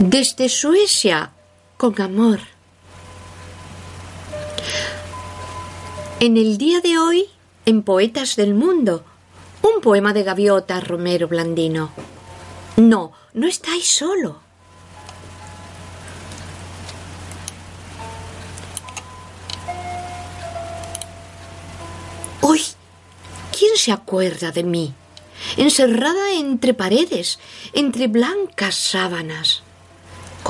Desde Suecia, con amor. En el día de hoy, en Poetas del Mundo, un poema de Gaviota Romero Blandino. No, no estáis solo. Hoy, ¿quién se acuerda de mí? Encerrada entre paredes, entre blancas sábanas,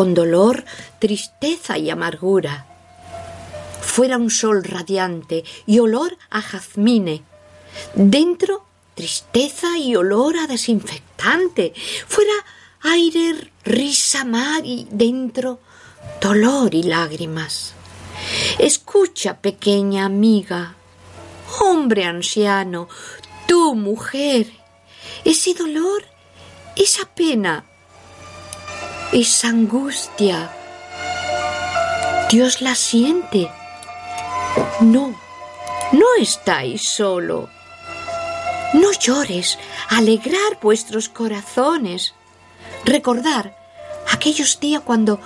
con dolor, tristeza y amargura. Fuera un sol radiante y olor a jazmine. Dentro, tristeza y olor a desinfectante. Fuera aire, risa, mar y dentro, dolor y lágrimas. Escucha, pequeña amiga, hombre anciano, tú, mujer, ese dolor, esa pena, esa angustia. Dios la siente. No, no estáis solo. No llores, alegrar vuestros corazones. Recordar aquellos días cuando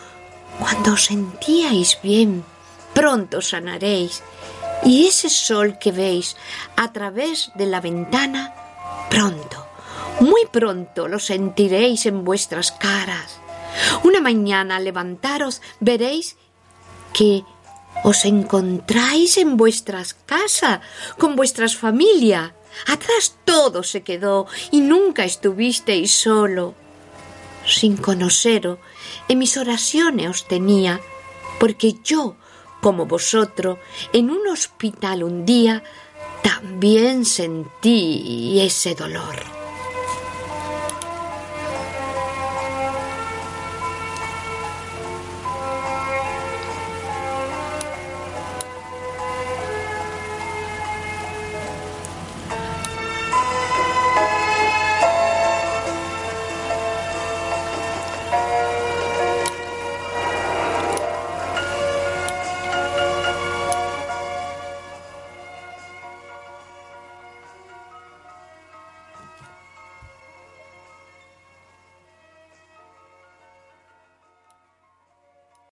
cuando os sentíais bien. Pronto sanaréis. Y ese sol que veis a través de la ventana, pronto, muy pronto lo sentiréis en vuestras caras. Una mañana levantaros veréis que os encontráis en vuestras casas, con vuestras familias. Atrás todo se quedó y nunca estuvisteis solo. Sin conoceros, en mis oraciones os tenía, porque yo, como vosotros, en un hospital un día, también sentí ese dolor.